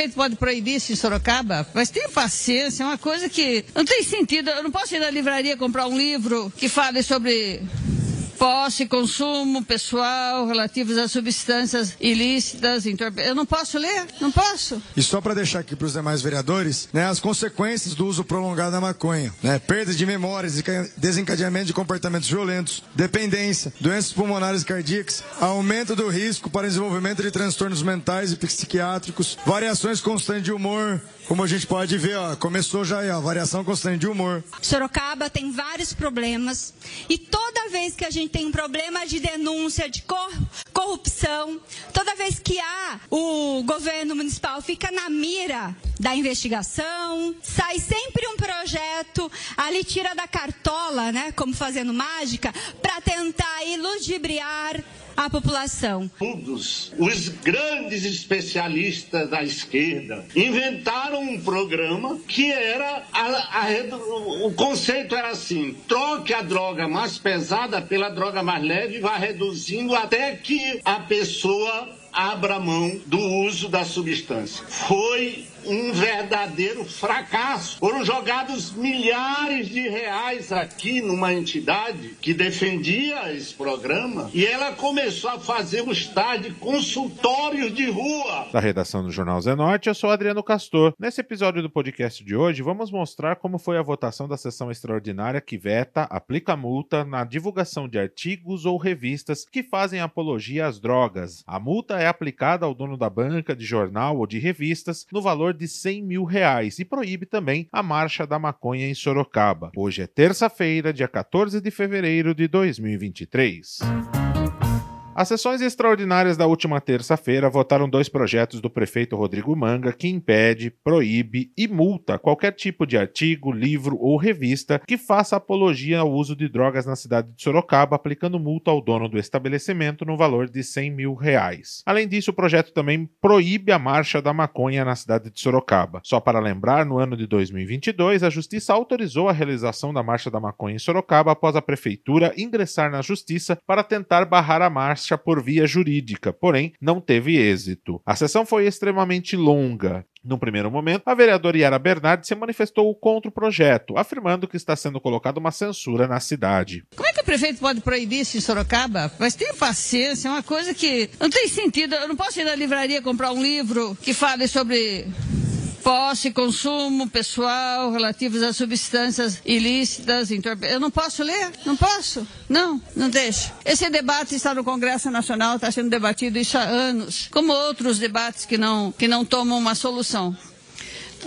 prefeito pode proibir isso em Sorocaba? Mas tenha paciência, é uma coisa que não tem sentido. Eu não posso ir na livraria comprar um livro que fale sobre posse e consumo pessoal relativos a substâncias ilícitas, Eu não posso ler? Não posso. E só para deixar aqui para os demais vereadores, né, as consequências do uso prolongado da maconha, né, perda de memórias, desencadeamento de comportamentos violentos, dependência, doenças pulmonares cardíacas, aumento do risco para desenvolvimento de transtornos mentais e psiquiátricos, variações constantes de humor, como a gente pode ver, ó, começou já aí, a variação constante de humor. Sorocaba tem vários problemas e toda vez que a gente tem um problema de denúncia de corrupção, toda vez que há o governo municipal fica na mira da investigação, sai sempre um projeto, ali tira da cartola, né, como fazendo mágica, para tentar iludibriar a população. Todos os grandes especialistas da esquerda inventaram um programa que era a, a, o conceito era assim: troque a droga mais pesada pela droga mais leve, e vá reduzindo até que a pessoa abra mão do uso da substância. Foi um verdadeiro fracasso. Foram jogados milhares de reais aqui numa entidade que defendia esse programa e ela começou a fazer os tais de consultórios de rua. Da redação do Jornal Zenorte, eu sou Adriano Castor. Nesse episódio do podcast de hoje, vamos mostrar como foi a votação da sessão extraordinária que veta, aplica multa na divulgação de artigos ou revistas que fazem apologia às drogas. A multa é aplicada ao dono da banca de jornal ou de revistas no valor valor de 100 mil reais e proíbe também a Marcha da Maconha em Sorocaba. Hoje é terça-feira, dia 14 de fevereiro de 2023. As sessões extraordinárias da última terça-feira votaram dois projetos do prefeito Rodrigo Manga que impede, proíbe e multa qualquer tipo de artigo, livro ou revista que faça apologia ao uso de drogas na cidade de Sorocaba, aplicando multa ao dono do estabelecimento no valor de 100 mil reais. Além disso, o projeto também proíbe a marcha da maconha na cidade de Sorocaba. Só para lembrar, no ano de 2022, a Justiça autorizou a realização da marcha da maconha em Sorocaba após a prefeitura ingressar na Justiça para tentar barrar a marcha marcha por via jurídica, porém não teve êxito. A sessão foi extremamente longa. No primeiro momento, a vereadora Yara Bernardi se manifestou contra o projeto, afirmando que está sendo colocada uma censura na cidade. Como é que o prefeito pode proibir isso em Sorocaba? Mas tenha paciência, é uma coisa que não tem sentido. Eu não posso ir na livraria comprar um livro que fale sobre posse e consumo pessoal relativos a substâncias ilícitas, Eu não posso ler? Não posso? Não, não deixa. Esse debate está no Congresso Nacional, está sendo debatido isso há anos, como outros debates que não, que não tomam uma solução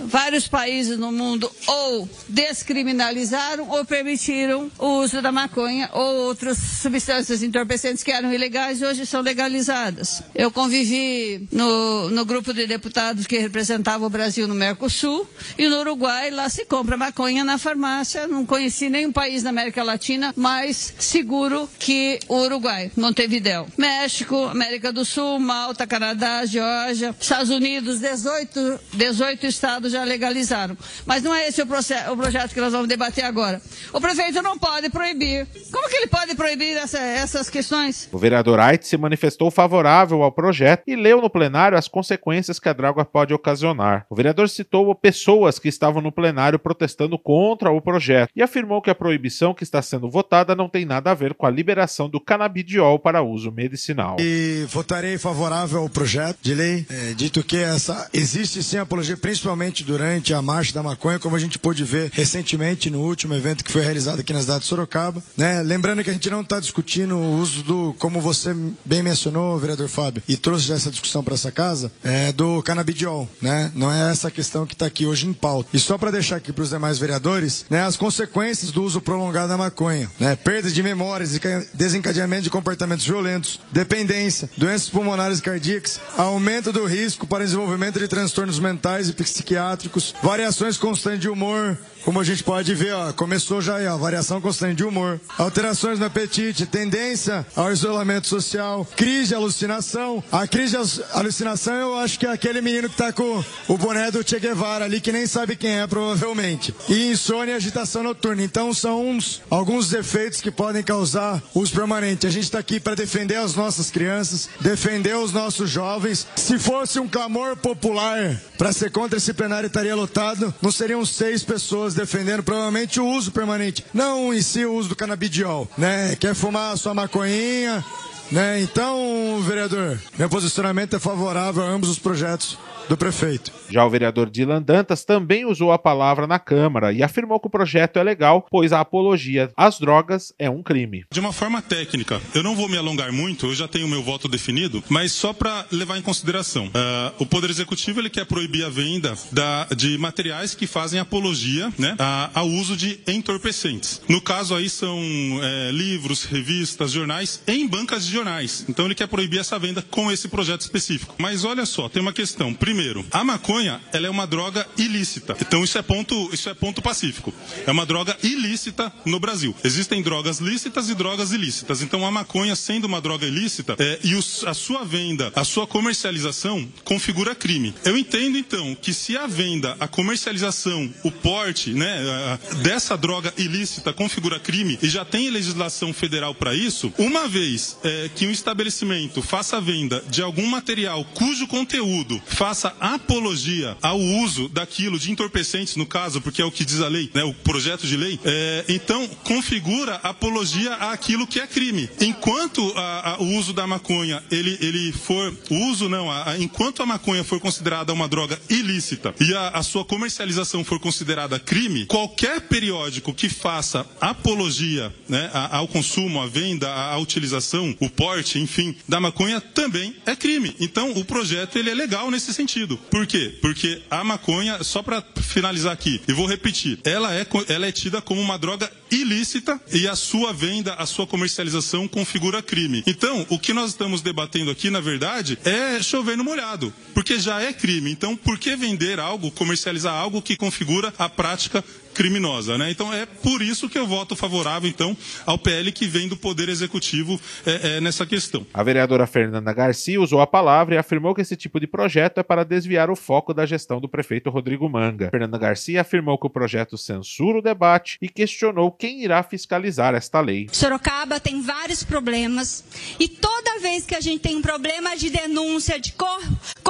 vários países no mundo ou descriminalizaram ou permitiram o uso da maconha ou outras substâncias entorpecentes que eram ilegais e hoje são legalizadas. Eu convivi no, no grupo de deputados que representava o Brasil no Mercosul e no Uruguai lá se compra maconha na farmácia. Não conheci nenhum país da América Latina mais seguro que o Uruguai, Montevideo. México, América do Sul, Malta, Canadá, Geórgia, Estados Unidos, 18, 18 estados estados já legalizaram. Mas não é esse o, o, projeto que nós vamos debater agora. O prefeito não pode proibir. Como que ele pode proibir essa, essas questões? O vereador Ait se manifestou favorável ao projeto e leu no plenário as consequências que a droga pode ocasionar. O vereador citou pessoas que estavam no plenário protestando contra o projeto e afirmou que a proibição que está sendo votada não tem nada a ver com a liberação do canabidiol para uso medicinal. E votarei favorável ao projeto de lei, é, dito que essa existe sim apologia, principalmente durante a Marcha da Maconha, como a gente pôde ver recentemente no último evento que foi realizado aqui na cidade de Sorocaba. Né? Lembrando que a gente não está discutindo o uso do, como você bem mencionou, vereador Fábio, e trouxe essa discussão para essa casa, é, do canabidiol. Né? Não é essa questão que está aqui hoje em pauta. E só para deixar aqui para os demais vereadores, né, as consequências do uso prolongado da maconha, né? perda de memórias, desencadeamento de comportamentos violentos, dependência, doenças pulmonares cardíacas, aumento do risco para desenvolvimento de transtornos mentais e psiquiátricos psiquiátricos, variações constantes de humor, como a gente pode ver, ó, começou já aí, ó, variação constante de humor, alterações no apetite, tendência ao isolamento social, crise de alucinação. A crise de alucinação eu acho que é aquele menino que tá com o boné do Che Guevara ali, que nem sabe quem é, provavelmente. E insônia e agitação noturna. Então são uns, alguns efeitos que podem causar uso permanente. A gente está aqui para defender as nossas crianças, defender os nossos jovens. Se fosse um clamor popular Para ser contra esse plenário estaria lotado, não seriam seis pessoas defendendo provavelmente o uso permanente, não em si o uso do canabidiol, né? Quer fumar sua maconhinha, né? Então, vereador, meu posicionamento é favorável a ambos os projetos do prefeito. Já o vereador Dylan Dantas também usou a palavra na Câmara e afirmou que o projeto é legal, pois a apologia às drogas é um crime. De uma forma técnica, eu não vou me alongar muito, eu já tenho meu voto definido, mas só para levar em consideração. Uh, o Poder Executivo ele quer proibir a venda da, de materiais que fazem apologia né, a, ao uso de entorpecentes. No caso aí são é, livros, revistas, jornais em bancas de jornais. Então ele quer proibir essa venda com esse projeto específico. Mas olha só, tem uma questão. Primeiro, a maconha ela é uma droga ilícita. Então isso é ponto, isso é ponto pacífico. É uma droga ilícita no Brasil. Existem drogas lícitas e drogas ilícitas. Então a maconha sendo uma droga ilícita é, e a sua venda, a sua comercialização configura crime. Eu entendo então que se a venda, a comercialização, o porte, né, dessa droga ilícita configura crime e já tem legislação federal para isso, uma vez é, que um estabelecimento faça venda de algum material cujo conteúdo faça faça apologia ao uso daquilo de entorpecentes, no caso, porque é o que diz a lei, né, o projeto de lei, é, então configura apologia àquilo que é crime. Enquanto a, a, o uso da maconha, ele, ele for, uso não, a, enquanto a maconha for considerada uma droga ilícita e a, sua comercialização for considerada crime, qualquer periódico que faça apologia né, ao consumo, à venda, à utilização, o porte, enfim, da maconha também é crime. Então o projeto ele é legal nesse sentido sentido. Por quê? Porque a maconha, só para finalizar aqui, e vou repetir, ela é, ela é tida como uma droga ilícita e a sua venda, a sua comercialização configura crime. Então, o que nós estamos debatendo aqui, na verdade, é chover no molhado, porque já é crime. Então, por que vender algo, comercializar algo que configura a prática criminosa, né? Então é por isso que eu voto favorável então ao PL que vem do Poder Executivo é, é, nessa questão. A vereadora Fernanda Garcia usou a palavra e afirmou que esse tipo de projeto é para desviar o foco da gestão do prefeito Rodrigo Manga. Fernanda Garcia afirmou que o projeto censura o debate e questionou quem irá fiscalizar esta lei. Sorocaba tem vários problemas e toda vez que a gente tem um problema de denúncia de cor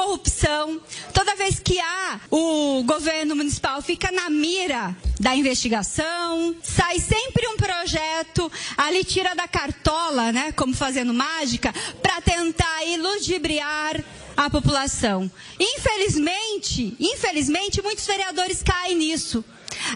corrupção, toda vez que há o governo municipal fica na mira da investigação, sai sempre um projeto, ali tira da cartola, né, como fazendo mágica, para tentar iludibriar a população. Infelizmente, infelizmente, muitos vereadores caem nisso.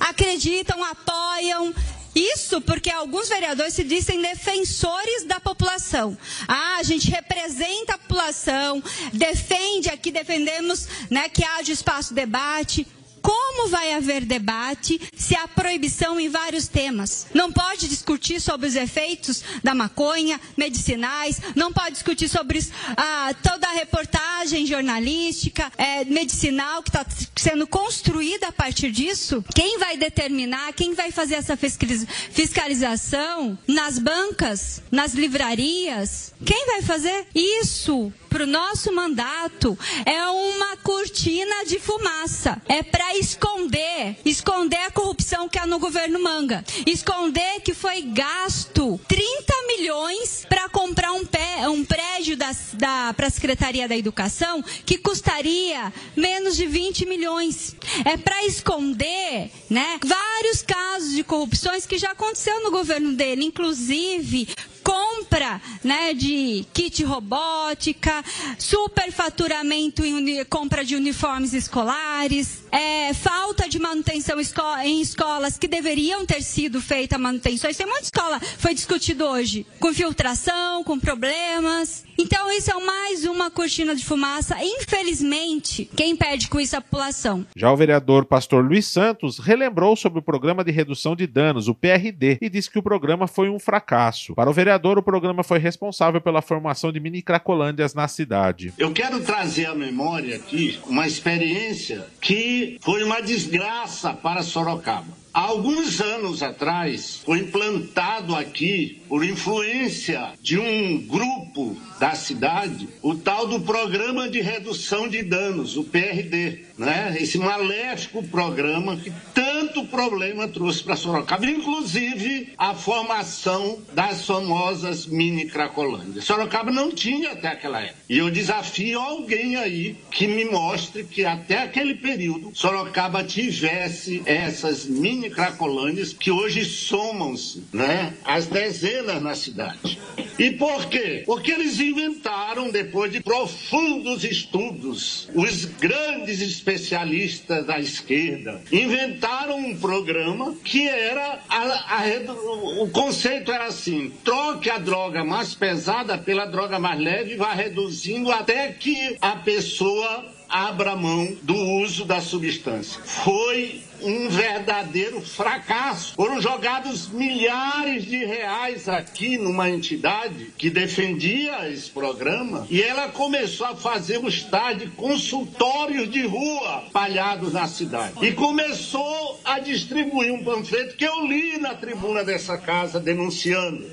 Acreditam, apoiam, isso porque alguns vereadores se dizem defensores da população. Ah, a gente representa a população, defende aqui, defendemos né, que haja espaço de debate. Como vai haver debate se há proibição em vários temas? Não pode discutir sobre os efeitos da maconha, medicinais, não pode discutir sobre ah, toda a reportagem jornalística, é, medicinal que está sendo construída a partir disso. Quem vai determinar, quem vai fazer essa fiscalização nas bancas, nas livrarias? Quem vai fazer isso? para o nosso mandato é uma cortina de fumaça. É para esconder, esconder a corrupção que há no governo Manga. Esconder que foi gasto 30 milhões para comprar um, pé, um prédio da, da, para a Secretaria da Educação que custaria menos de 20 milhões. É para esconder né, vários casos de corrupções que já aconteceu no governo dele, inclusive compra né, de kit robótica, superfaturamento em compra de uniformes escolares, é, falta de manutenção esco em escolas que deveriam ter sido feita manutenções. Tem muita escola, foi discutido hoje, com filtração, com problemas. Então isso é mais uma cortina de fumaça. Infelizmente, quem perde com isso é a população. Já o vereador pastor Luiz Santos relembrou sobre o programa de redução de danos, o PRD, e disse que o programa foi um fracasso. Para o vereador, o programa foi responsável pela formação de mini cracolândias na cidade. Eu quero trazer à memória aqui uma experiência que foi uma desgraça para Sorocaba. Há alguns anos atrás, foi implantado aqui, por influência de um grupo da cidade, o tal do Programa de Redução de Danos, o PRD. Né? Esse maléfico programa que tanto tanto problema trouxe para Sorocaba, inclusive a formação das famosas mini Cracolândias. Sorocaba não tinha até aquela época. E eu desafio alguém aí que me mostre que até aquele período Sorocaba tivesse essas mini Cracolândias que hoje somam-se, né, as dezenas na cidade. E por quê? Porque eles inventaram, depois de profundos estudos, os grandes especialistas da esquerda inventaram um programa que era a, a, o conceito era assim: troque a droga mais pesada pela droga mais leve vá reduzindo até que a pessoa abra mão do uso da substância. Foi um verdadeiro fracasso. Foram jogados milhares de reais aqui numa entidade que defendia esse programa e ela começou a fazer os tais de consultórios de rua espalhados na cidade. E começou a distribuir um panfleto que eu li na tribuna dessa casa denunciando,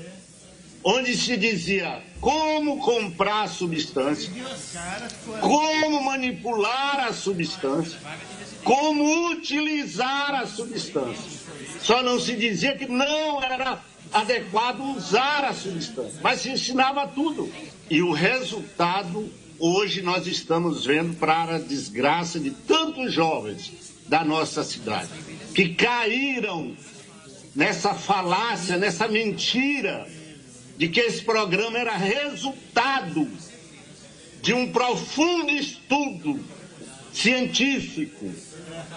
onde se dizia como comprar a substância, como manipular a substância como utilizar a substância. Só não se dizia que não era adequado usar a substância, mas se ensinava tudo. E o resultado, hoje nós estamos vendo para a desgraça de tantos jovens da nossa cidade, que caíram nessa falácia, nessa mentira de que esse programa era resultado de um profundo estudo científico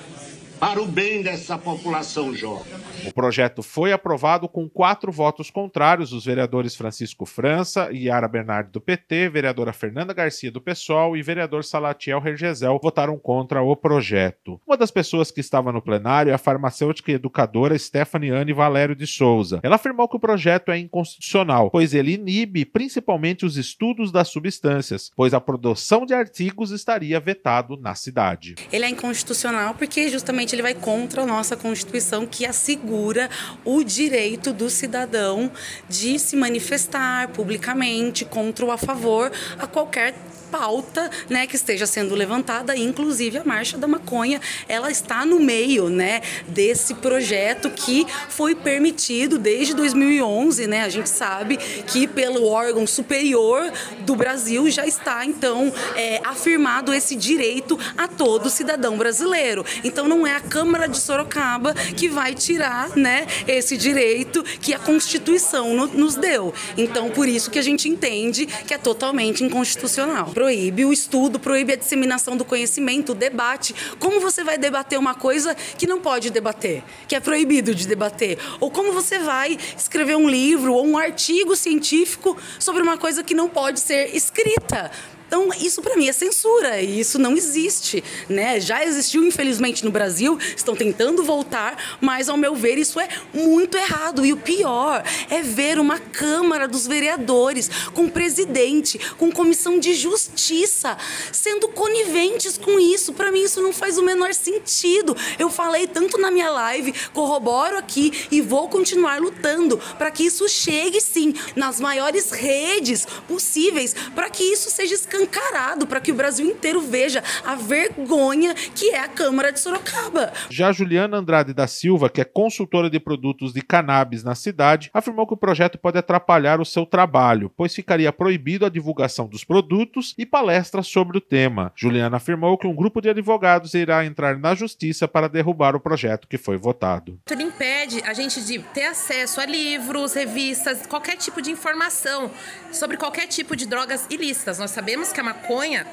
Christ. Para o bem dessa população jovem. O projeto foi aprovado com quatro votos contrários: os vereadores Francisco França e Yara Bernardi do PT, vereadora Fernanda Garcia do PSOL e vereador Salatiel Regesel votaram contra o projeto. Uma das pessoas que estava no plenário é a farmacêutica e educadora Stephanie Anne Valério de Souza. Ela afirmou que o projeto é inconstitucional, pois ele inibe principalmente os estudos das substâncias, pois a produção de artigos estaria vetado na cidade. Ele é inconstitucional porque justamente ele vai contra a nossa Constituição que assegura o direito do cidadão de se manifestar publicamente contra ou a favor a qualquer pauta, né, que esteja sendo levantada, inclusive a marcha da maconha, ela está no meio, né, desse projeto que foi permitido desde 2011, né? A gente sabe que pelo órgão superior do Brasil já está então é, afirmado esse direito a todo cidadão brasileiro. Então não é a Câmara de Sorocaba que vai tirar, né, esse direito que a Constituição no, nos deu. Então por isso que a gente entende que é totalmente inconstitucional proíbe o estudo, proíbe a disseminação do conhecimento, o debate. Como você vai debater uma coisa que não pode debater, que é proibido de debater? Ou como você vai escrever um livro ou um artigo científico sobre uma coisa que não pode ser escrita? Então, isso para mim é censura e isso não existe, né? Já existiu infelizmente no Brasil, estão tentando voltar, mas ao meu ver isso é muito errado e o pior é ver uma Câmara dos Vereadores com presidente, com comissão de justiça sendo coniventes com isso. Para mim isso não faz o menor sentido. Eu falei tanto na minha live, corroboro aqui e vou continuar lutando para que isso chegue sim nas maiores redes possíveis, para que isso seja escandaloso escancarado para que o Brasil inteiro veja a vergonha que é a Câmara de Sorocaba. Já Juliana Andrade da Silva, que é consultora de produtos de cannabis na cidade, afirmou que o projeto pode atrapalhar o seu trabalho, pois ficaria proibido a divulgação dos produtos e palestras sobre o tema. Juliana afirmou que um grupo de advogados irá entrar na justiça para derrubar o projeto que foi votado. Tudo impede a gente de ter acesso a livros, revistas, qualquer tipo de informação sobre qualquer tipo de drogas ilícitas. Nós sabemos que a maconha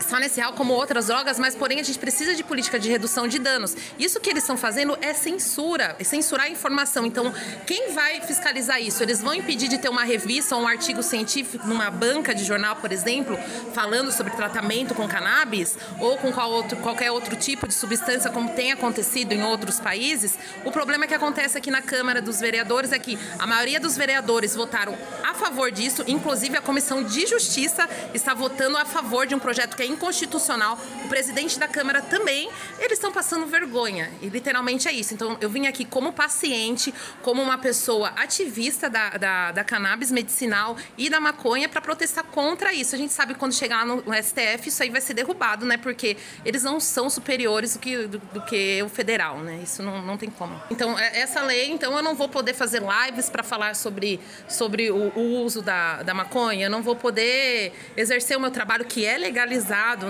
só nesse real como outras drogas, mas porém a gente precisa de política de redução de danos. Isso que eles estão fazendo é censura, é censurar a informação. Então, quem vai fiscalizar isso? Eles vão impedir de ter uma revista ou um artigo científico numa banca de jornal, por exemplo, falando sobre tratamento com cannabis ou com qual outro, qualquer outro tipo de substância, como tem acontecido em outros países. O problema que acontece aqui na Câmara dos Vereadores é que a maioria dos vereadores votaram a favor disso, inclusive a Comissão de Justiça está votando a favor de um projeto que é é inconstitucional. O presidente da Câmara também, eles estão passando vergonha. E literalmente é isso. Então, eu vim aqui como paciente, como uma pessoa ativista da, da, da cannabis medicinal e da maconha para protestar contra isso. A gente sabe que quando chegar lá no, STF, isso aí vai ser derrubado, né? Porque eles não são superiores do que, do, do que o federal, né? Isso não, não tem como. Então, é, essa lei, então, eu não vou poder fazer lives para falar sobre, sobre o, o uso da, da maconha, eu não vou poder exercer o meu trabalho que é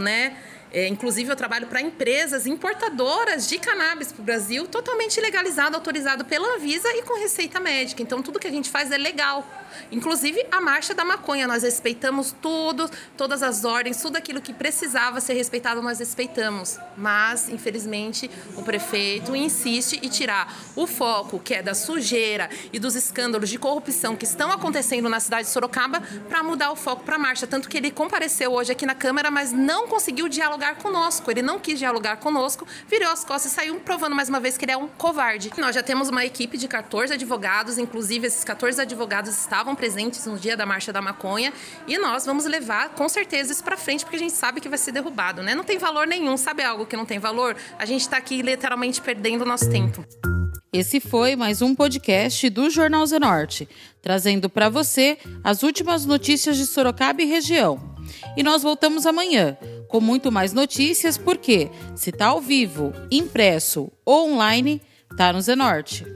né? É, inclusive, eu trabalho para empresas importadoras de cannabis para o Brasil, totalmente legalizado, autorizado pela Anvisa e com receita médica. Então, tudo que a gente faz é legal. Inclusive a marcha da maconha, nós respeitamos tudo, todas as ordens, tudo aquilo que precisava ser respeitado, nós respeitamos. Mas, infelizmente, o prefeito insiste em tirar o foco, que é da sujeira e dos escândalos de corrupção que estão acontecendo na cidade de Sorocaba, para mudar o foco para a marcha. Tanto que ele compareceu hoje aqui na Câmara, mas não conseguiu dialogar conosco. Ele não quis dialogar conosco, virou as costas e saiu provando mais uma vez que ele é um covarde. Nós já temos uma equipe de 14 advogados, inclusive esses 14 advogados estavam estavam presentes no dia da Marcha da Maconha e nós vamos levar com certeza isso para frente porque a gente sabe que vai ser derrubado, né? Não tem valor nenhum, sabe algo que não tem valor? A gente está aqui literalmente perdendo o nosso tempo. Esse foi mais um podcast do Jornal Zenorte, trazendo para você as últimas notícias de Sorocaba e região. E nós voltamos amanhã com muito mais notícias, porque se tá ao vivo, impresso ou online, tá no Zenorte.